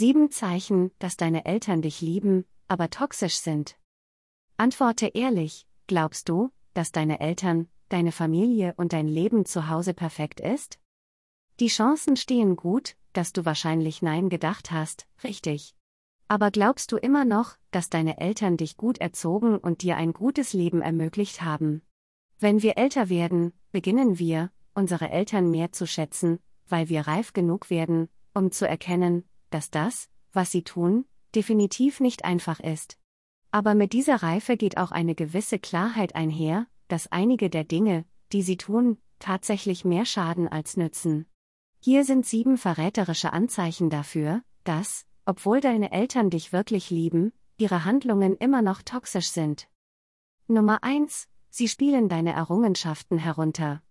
Sieben Zeichen, dass deine Eltern dich lieben, aber toxisch sind. Antworte ehrlich, glaubst du, dass deine Eltern, deine Familie und dein Leben zu Hause perfekt ist? Die Chancen stehen gut, dass du wahrscheinlich Nein gedacht hast, richtig. Aber glaubst du immer noch, dass deine Eltern dich gut erzogen und dir ein gutes Leben ermöglicht haben? Wenn wir älter werden, beginnen wir, unsere Eltern mehr zu schätzen, weil wir reif genug werden, um zu erkennen, dass das, was sie tun, definitiv nicht einfach ist. Aber mit dieser Reife geht auch eine gewisse Klarheit einher, dass einige der Dinge, die sie tun, tatsächlich mehr schaden als nützen. Hier sind sieben verräterische Anzeichen dafür, dass, obwohl deine Eltern dich wirklich lieben, ihre Handlungen immer noch toxisch sind. Nummer 1. Sie spielen deine Errungenschaften herunter.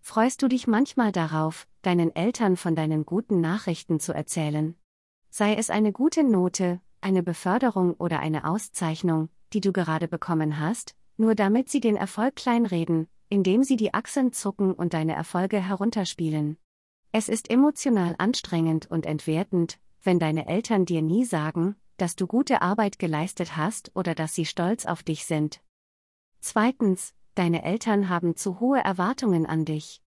Freust du dich manchmal darauf, deinen Eltern von deinen guten Nachrichten zu erzählen? Sei es eine gute Note, eine Beförderung oder eine Auszeichnung, die du gerade bekommen hast, nur damit sie den Erfolg kleinreden, indem sie die Achseln zucken und deine Erfolge herunterspielen. Es ist emotional anstrengend und entwertend, wenn deine Eltern dir nie sagen, dass du gute Arbeit geleistet hast oder dass sie stolz auf dich sind. Zweitens, deine Eltern haben zu hohe Erwartungen an dich.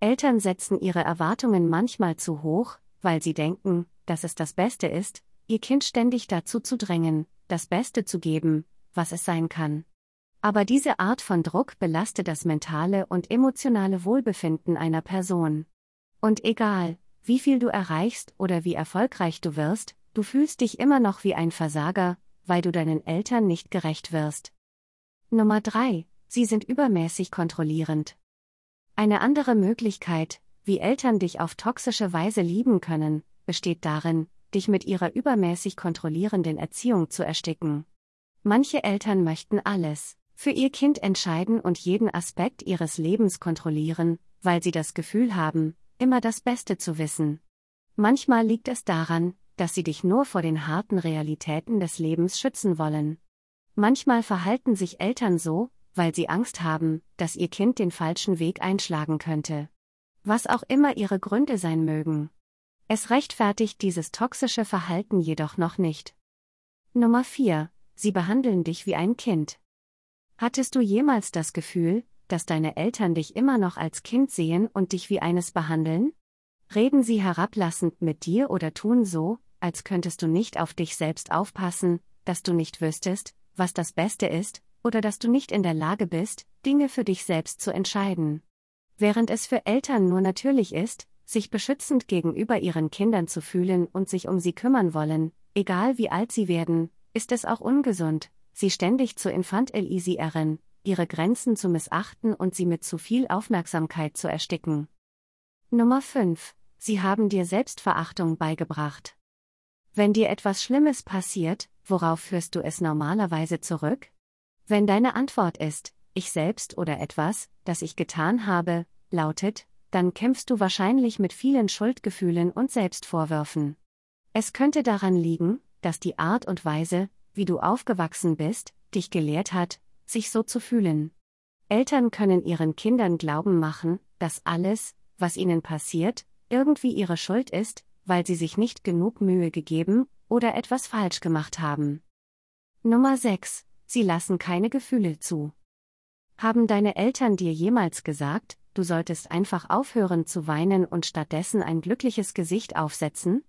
Eltern setzen ihre Erwartungen manchmal zu hoch, weil sie denken, dass es das Beste ist, ihr Kind ständig dazu zu drängen, das Beste zu geben, was es sein kann. Aber diese Art von Druck belastet das mentale und emotionale Wohlbefinden einer Person. Und egal, wie viel du erreichst oder wie erfolgreich du wirst, du fühlst dich immer noch wie ein Versager, weil du deinen Eltern nicht gerecht wirst. Nummer 3. Sie sind übermäßig kontrollierend. Eine andere Möglichkeit, wie Eltern dich auf toxische Weise lieben können, besteht darin, dich mit ihrer übermäßig kontrollierenden Erziehung zu ersticken. Manche Eltern möchten alles für ihr Kind entscheiden und jeden Aspekt ihres Lebens kontrollieren, weil sie das Gefühl haben, immer das Beste zu wissen. Manchmal liegt es daran, dass sie dich nur vor den harten Realitäten des Lebens schützen wollen. Manchmal verhalten sich Eltern so, weil sie Angst haben, dass ihr Kind den falschen Weg einschlagen könnte. Was auch immer ihre Gründe sein mögen. Es rechtfertigt dieses toxische Verhalten jedoch noch nicht. Nummer 4. Sie behandeln dich wie ein Kind. Hattest du jemals das Gefühl, dass deine Eltern dich immer noch als Kind sehen und dich wie eines behandeln? Reden sie herablassend mit dir oder tun so, als könntest du nicht auf dich selbst aufpassen, dass du nicht wüsstest, was das Beste ist, oder dass du nicht in der Lage bist, Dinge für dich selbst zu entscheiden. Während es für Eltern nur natürlich ist, sich beschützend gegenüber ihren Kindern zu fühlen und sich um sie kümmern wollen, egal wie alt sie werden, ist es auch ungesund, sie ständig zu infantilisieren, ihre Grenzen zu missachten und sie mit zu viel Aufmerksamkeit zu ersticken. Nummer 5. Sie haben dir Selbstverachtung beigebracht. Wenn dir etwas Schlimmes passiert, worauf führst du es normalerweise zurück? Wenn deine Antwort ist, ich selbst oder etwas, das ich getan habe, lautet, dann kämpfst du wahrscheinlich mit vielen Schuldgefühlen und Selbstvorwürfen. Es könnte daran liegen, dass die Art und Weise, wie du aufgewachsen bist, dich gelehrt hat, sich so zu fühlen. Eltern können ihren Kindern glauben machen, dass alles, was ihnen passiert, irgendwie ihre Schuld ist, weil sie sich nicht genug Mühe gegeben oder etwas falsch gemacht haben. Nummer 6. Sie lassen keine Gefühle zu. Haben deine Eltern dir jemals gesagt, du solltest einfach aufhören zu weinen und stattdessen ein glückliches Gesicht aufsetzen?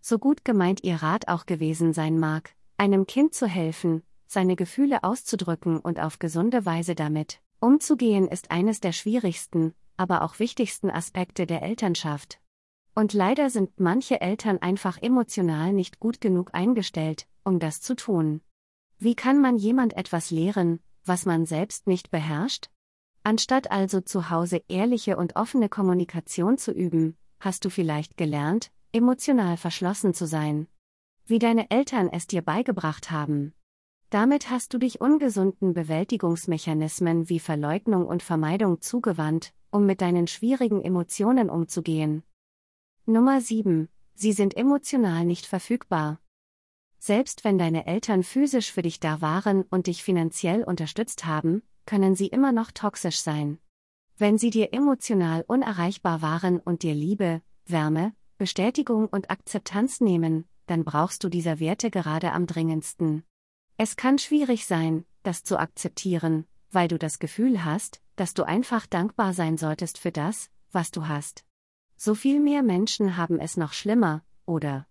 So gut gemeint ihr Rat auch gewesen sein mag, einem Kind zu helfen, seine Gefühle auszudrücken und auf gesunde Weise damit umzugehen, ist eines der schwierigsten, aber auch wichtigsten Aspekte der Elternschaft. Und leider sind manche Eltern einfach emotional nicht gut genug eingestellt, um das zu tun. Wie kann man jemand etwas lehren, was man selbst nicht beherrscht? Anstatt also zu Hause ehrliche und offene Kommunikation zu üben, hast du vielleicht gelernt, emotional verschlossen zu sein. Wie deine Eltern es dir beigebracht haben. Damit hast du dich ungesunden Bewältigungsmechanismen wie Verleugnung und Vermeidung zugewandt, um mit deinen schwierigen Emotionen umzugehen. Nummer 7. Sie sind emotional nicht verfügbar. Selbst wenn deine Eltern physisch für dich da waren und dich finanziell unterstützt haben, können sie immer noch toxisch sein. Wenn sie dir emotional unerreichbar waren und dir Liebe, Wärme, Bestätigung und Akzeptanz nehmen, dann brauchst du dieser Werte gerade am dringendsten. Es kann schwierig sein, das zu akzeptieren, weil du das Gefühl hast, dass du einfach dankbar sein solltest für das, was du hast. So viel mehr Menschen haben es noch schlimmer, oder?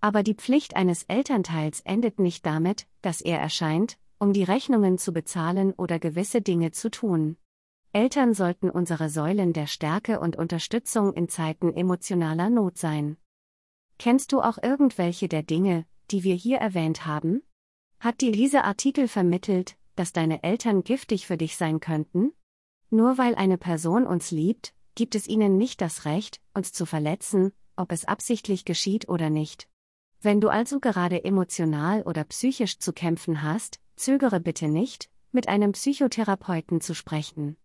Aber die Pflicht eines Elternteils endet nicht damit, dass er erscheint, um die Rechnungen zu bezahlen oder gewisse Dinge zu tun. Eltern sollten unsere Säulen der Stärke und Unterstützung in Zeiten emotionaler Not sein. Kennst du auch irgendwelche der Dinge, die wir hier erwähnt haben? Hat dir dieser Artikel vermittelt, dass deine Eltern giftig für dich sein könnten? Nur weil eine Person uns liebt, gibt es ihnen nicht das Recht, uns zu verletzen, ob es absichtlich geschieht oder nicht. Wenn du also gerade emotional oder psychisch zu kämpfen hast, zögere bitte nicht, mit einem Psychotherapeuten zu sprechen.